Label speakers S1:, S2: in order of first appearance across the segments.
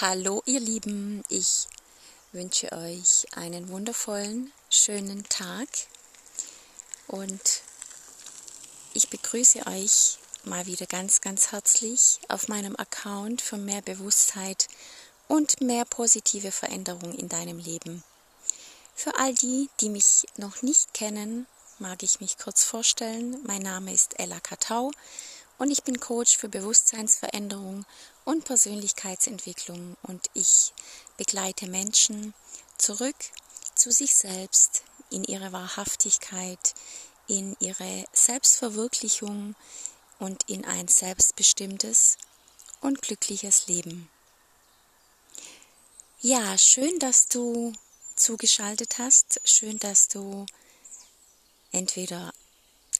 S1: Hallo ihr Lieben, ich wünsche euch einen wundervollen, schönen Tag und ich begrüße euch mal wieder ganz, ganz herzlich auf meinem Account für mehr Bewusstheit und mehr positive Veränderung in deinem Leben. Für all die, die mich noch nicht kennen, mag ich mich kurz vorstellen. Mein Name ist Ella Katau und ich bin Coach für Bewusstseinsveränderung und Persönlichkeitsentwicklung und ich begleite Menschen zurück zu sich selbst, in ihre Wahrhaftigkeit, in ihre Selbstverwirklichung und in ein selbstbestimmtes und glückliches Leben. Ja, schön, dass du zugeschaltet hast, schön, dass du entweder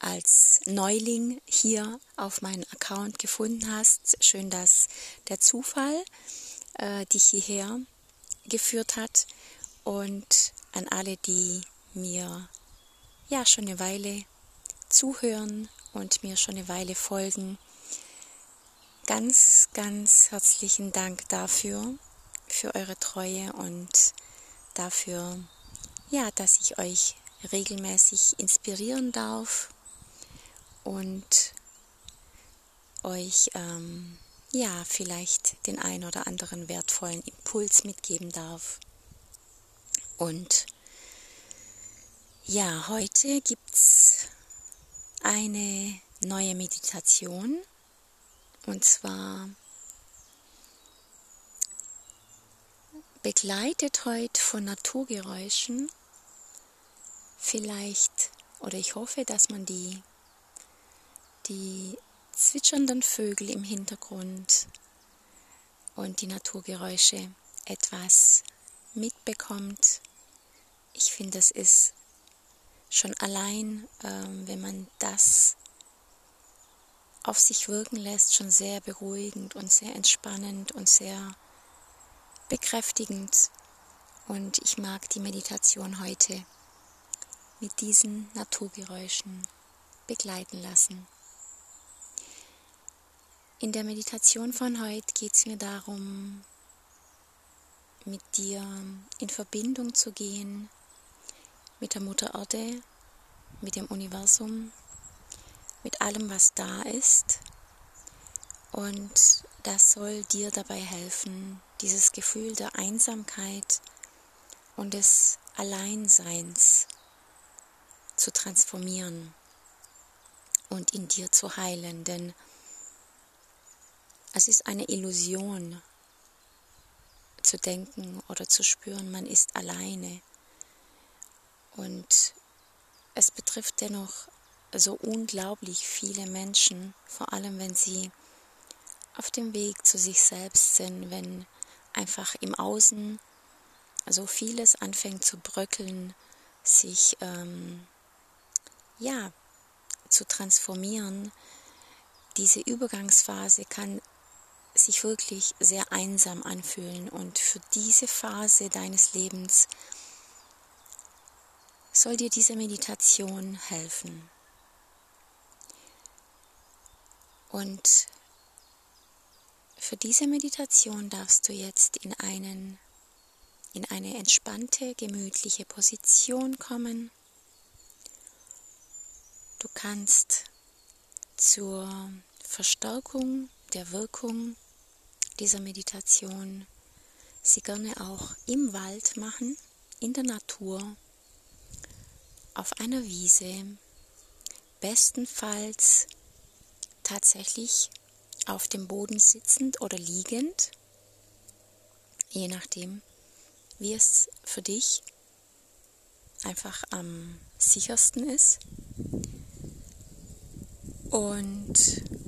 S1: als Neuling hier auf meinen Account gefunden hast. Schön, dass der Zufall äh, dich hierher geführt hat und an alle, die mir ja schon eine Weile zuhören und mir schon eine Weile folgen. Ganz, ganz herzlichen Dank dafür, für eure Treue und dafür, ja, dass ich euch regelmäßig inspirieren darf und euch ähm, ja vielleicht den ein oder anderen wertvollen Impuls mitgeben darf. Und ja, heute gibt es eine neue Meditation und zwar begleitet heute von Naturgeräuschen. Vielleicht oder ich hoffe, dass man die die zwitschernden Vögel im Hintergrund und die Naturgeräusche etwas mitbekommt. Ich finde, es ist schon allein, ähm, wenn man das auf sich wirken lässt, schon sehr beruhigend und sehr entspannend und sehr bekräftigend. Und ich mag die Meditation heute mit diesen Naturgeräuschen begleiten lassen. In der Meditation von heute geht es mir darum, mit dir in Verbindung zu gehen, mit der Mutter Erde, mit dem Universum, mit allem, was da ist. Und das soll dir dabei helfen, dieses Gefühl der Einsamkeit und des Alleinseins zu transformieren und in dir zu heilen. Denn es ist eine Illusion zu denken oder zu spüren, man ist alleine. Und es betrifft dennoch so unglaublich viele Menschen, vor allem wenn sie auf dem Weg zu sich selbst sind, wenn einfach im Außen so vieles anfängt zu bröckeln, sich ähm, ja zu transformieren. Diese Übergangsphase kann sich wirklich sehr einsam anfühlen. Und für diese Phase deines Lebens soll dir diese Meditation helfen. Und für diese Meditation darfst du jetzt in, einen, in eine entspannte, gemütliche Position kommen. Du kannst zur Verstärkung der Wirkung dieser Meditation sie gerne auch im Wald machen, in der Natur, auf einer Wiese, bestenfalls tatsächlich auf dem Boden sitzend oder liegend, je nachdem, wie es für dich einfach am sichersten ist. Und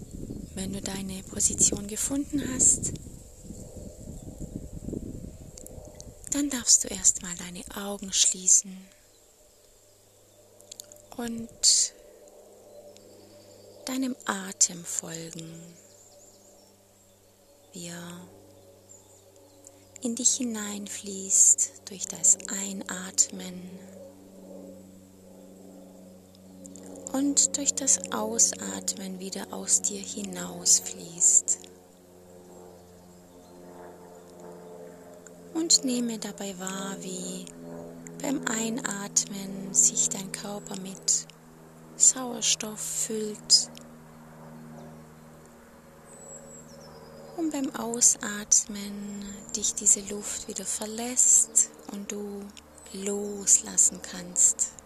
S1: wenn du deine Position gefunden hast, dann darfst du erstmal deine Augen schließen und deinem Atem folgen, wie er in dich hineinfließt durch das Einatmen und durch das Ausatmen wieder aus dir hinausfließt. Und nehme dabei wahr, wie beim Einatmen sich dein Körper mit Sauerstoff füllt und beim Ausatmen dich diese Luft wieder verlässt und du loslassen kannst.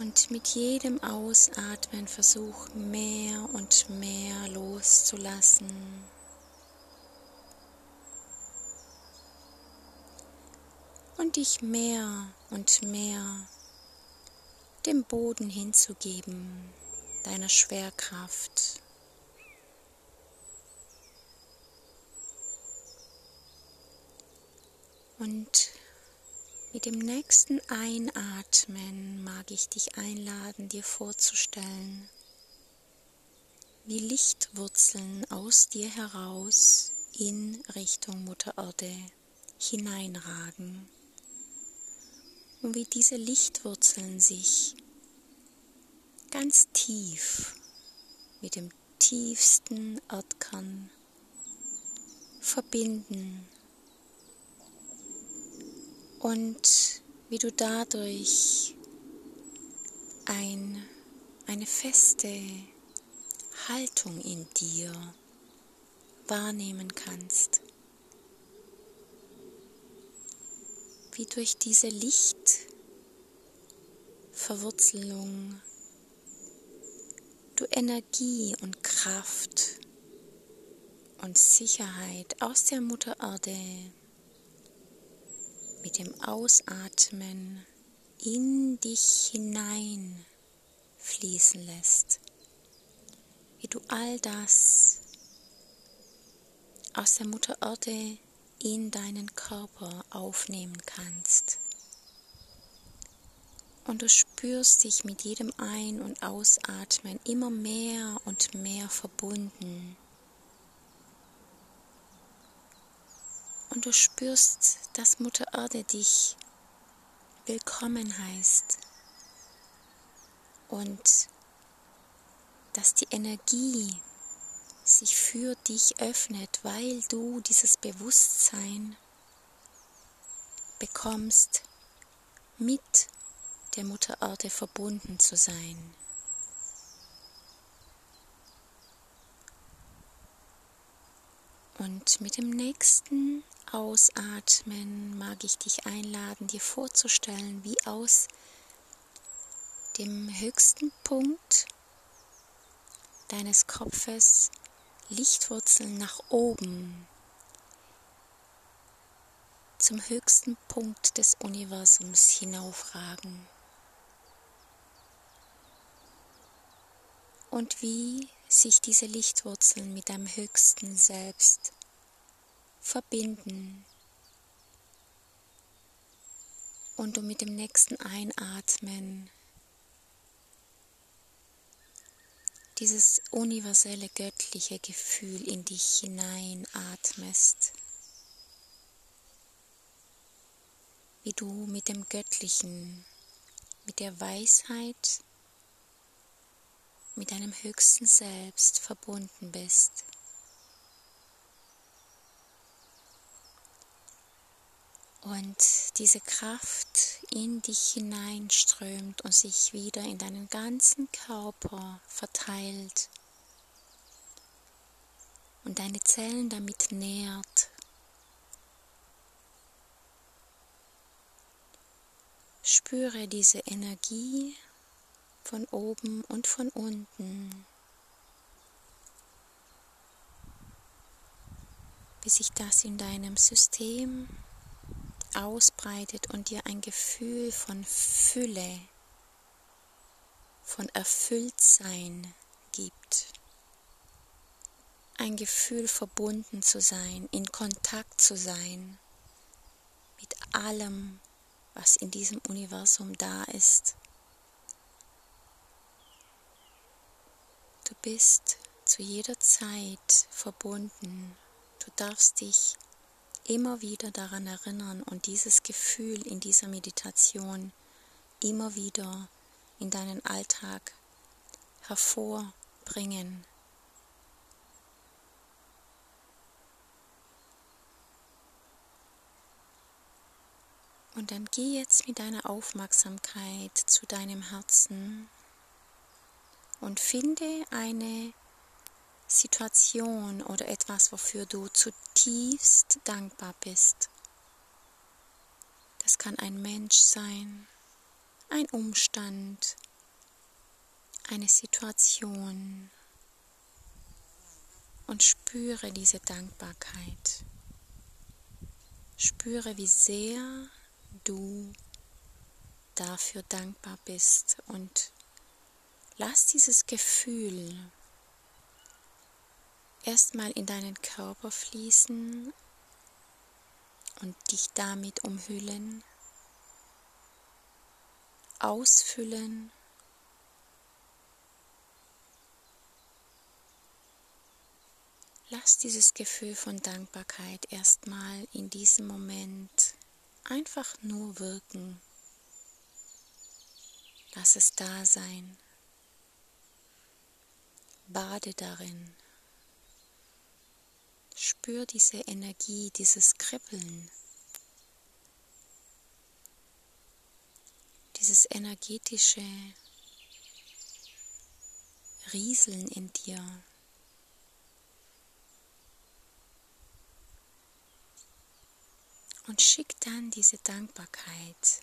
S1: Und mit jedem Ausatmen versuch mehr und mehr loszulassen. Und dich mehr und mehr dem Boden hinzugeben, deiner Schwerkraft. Und mit dem nächsten Einatmen mag ich dich einladen, dir vorzustellen, wie Lichtwurzeln aus dir heraus in Richtung Mutter Erde hineinragen und wie diese Lichtwurzeln sich ganz tief mit dem tiefsten Erdkern verbinden und wie du dadurch ein, eine feste Haltung in dir wahrnehmen kannst. wie durch diese Lichtverwurzelung du Energie und Kraft und Sicherheit aus der Mutter Erde mit dem Ausatmen in dich hinein fließen lässt, wie du all das aus der Mutter Erde in deinen Körper aufnehmen kannst. Und du spürst dich mit jedem Ein- und Ausatmen immer mehr und mehr verbunden. Und du spürst, dass Mutter Erde dich willkommen heißt und dass die Energie sich für dich öffnet, weil du dieses Bewusstsein bekommst, mit der Mutter Erde verbunden zu sein. Und mit dem nächsten Ausatmen mag ich dich einladen, dir vorzustellen, wie aus dem höchsten Punkt deines Kopfes Lichtwurzeln nach oben zum höchsten Punkt des Universums hinaufragen. Und wie sich diese Lichtwurzeln mit deinem höchsten Selbst verbinden und du mit dem nächsten Einatmen dieses universelle göttliche Gefühl in dich hineinatmest, wie du mit dem Göttlichen, mit der Weisheit, mit deinem höchsten Selbst verbunden bist. Und diese Kraft in dich hineinströmt und sich wieder in deinen ganzen Körper verteilt und deine Zellen damit nährt. Spüre diese Energie von oben und von unten, wie sich das in deinem System ausbreitet und dir ein Gefühl von Fülle, von Erfülltsein gibt. Ein Gefühl verbunden zu sein, in Kontakt zu sein mit allem, was in diesem Universum da ist. Du bist zu jeder Zeit verbunden. Du darfst dich immer wieder daran erinnern und dieses Gefühl in dieser Meditation immer wieder in deinen Alltag hervorbringen. Und dann geh jetzt mit deiner Aufmerksamkeit zu deinem Herzen und finde eine Situation oder etwas, wofür du zutiefst dankbar bist. Das kann ein Mensch sein, ein Umstand, eine Situation und spüre diese Dankbarkeit. Spüre, wie sehr du dafür dankbar bist und lass dieses Gefühl erstmal in deinen Körper fließen und dich damit umhüllen, ausfüllen. Lass dieses Gefühl von Dankbarkeit erstmal in diesem Moment einfach nur wirken. Lass es da sein. Bade darin. Spür diese Energie, dieses Kribbeln, dieses energetische Rieseln in dir. Und schick dann diese Dankbarkeit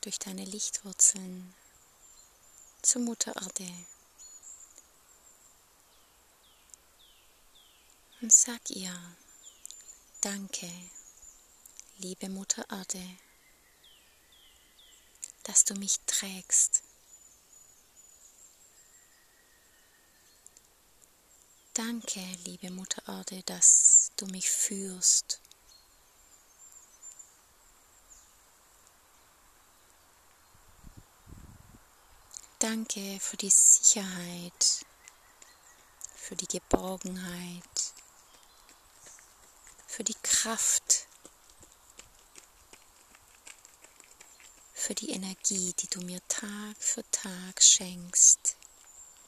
S1: durch deine Lichtwurzeln zur Mutter Erde. Und sag ihr, danke, liebe Mutter Erde, dass du mich trägst. Danke, liebe Mutter Erde, dass du mich führst. Danke für die Sicherheit, für die Geborgenheit, für die Kraft, für die Energie, die du mir Tag für Tag schenkst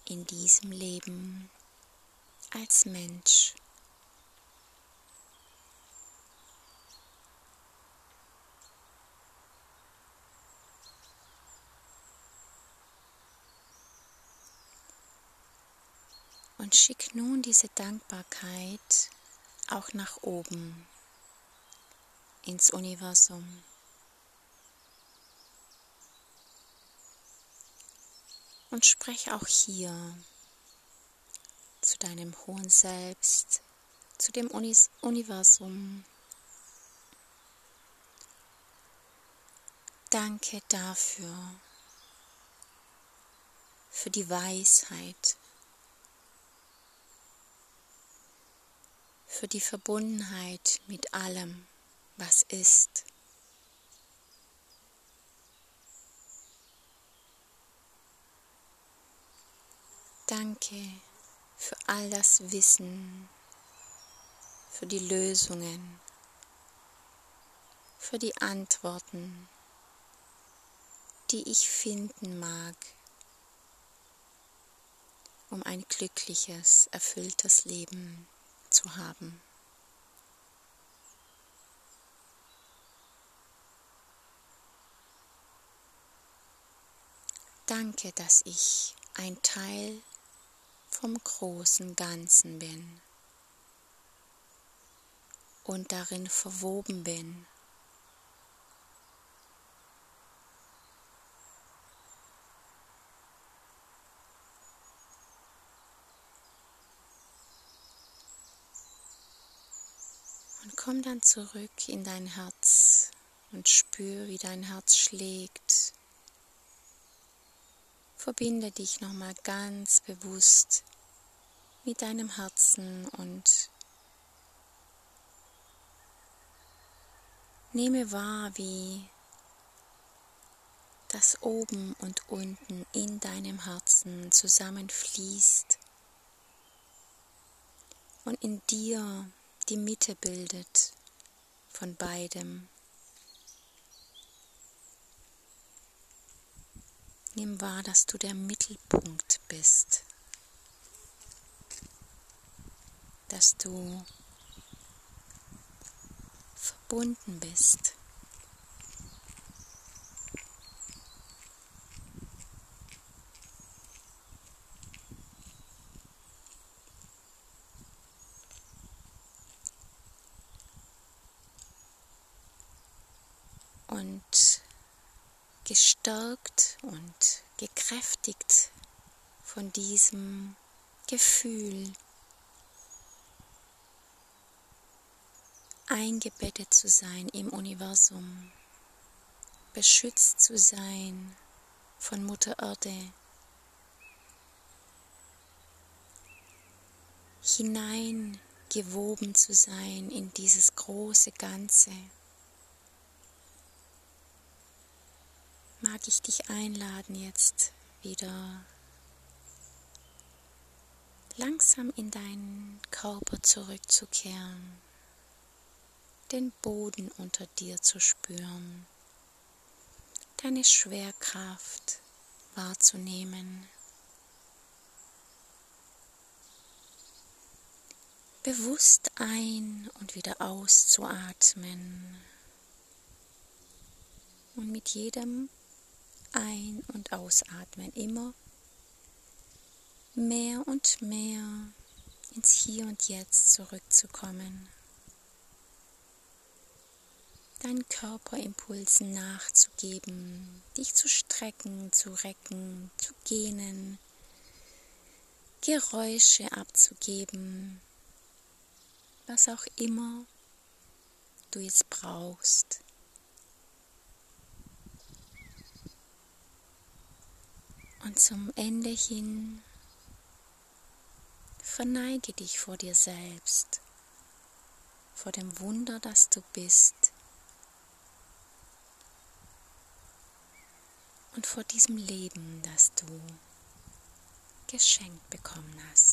S1: in diesem Leben als Mensch. Und schick nun diese Dankbarkeit auch nach oben ins Universum. Und sprech auch hier zu deinem hohen Selbst, zu dem Unis Universum. Danke dafür, für die Weisheit, für die Verbundenheit mit allem, was ist. Danke für all das Wissen, für die Lösungen, für die Antworten, die ich finden mag, um ein glückliches, erfülltes Leben zu haben. Danke, dass ich ein Teil vom großen Ganzen bin und darin verwoben bin. Komm dann zurück in dein Herz und spür, wie dein Herz schlägt. Verbinde dich nochmal ganz bewusst mit deinem Herzen und nehme wahr, wie das oben und unten in deinem Herzen zusammenfließt und in dir die Mitte bildet von beidem. Nimm wahr, dass du der Mittelpunkt bist, dass du verbunden bist und gestärkt und gekräftigt von diesem Gefühl eingebettet zu sein im Universum, beschützt zu sein von Mutter Erde, hineingewoben zu sein in dieses große Ganze. Mag ich dich einladen, jetzt wieder langsam in deinen Körper zurückzukehren den Boden unter dir zu spüren, deine Schwerkraft wahrzunehmen. Bewusst ein und wieder auszuatmen und mit jedem Ein- und Ausatmen immer mehr und mehr ins Hier und Jetzt zurückzukommen deinen Körperimpulsen nachzugeben, dich zu strecken, zu recken, zu gähnen, Geräusche abzugeben, was auch immer du jetzt brauchst. Und zum Ende hin verneige dich vor dir selbst, vor dem Wunder, das du bist und vor diesem Leben, das du geschenkt bekommen hast.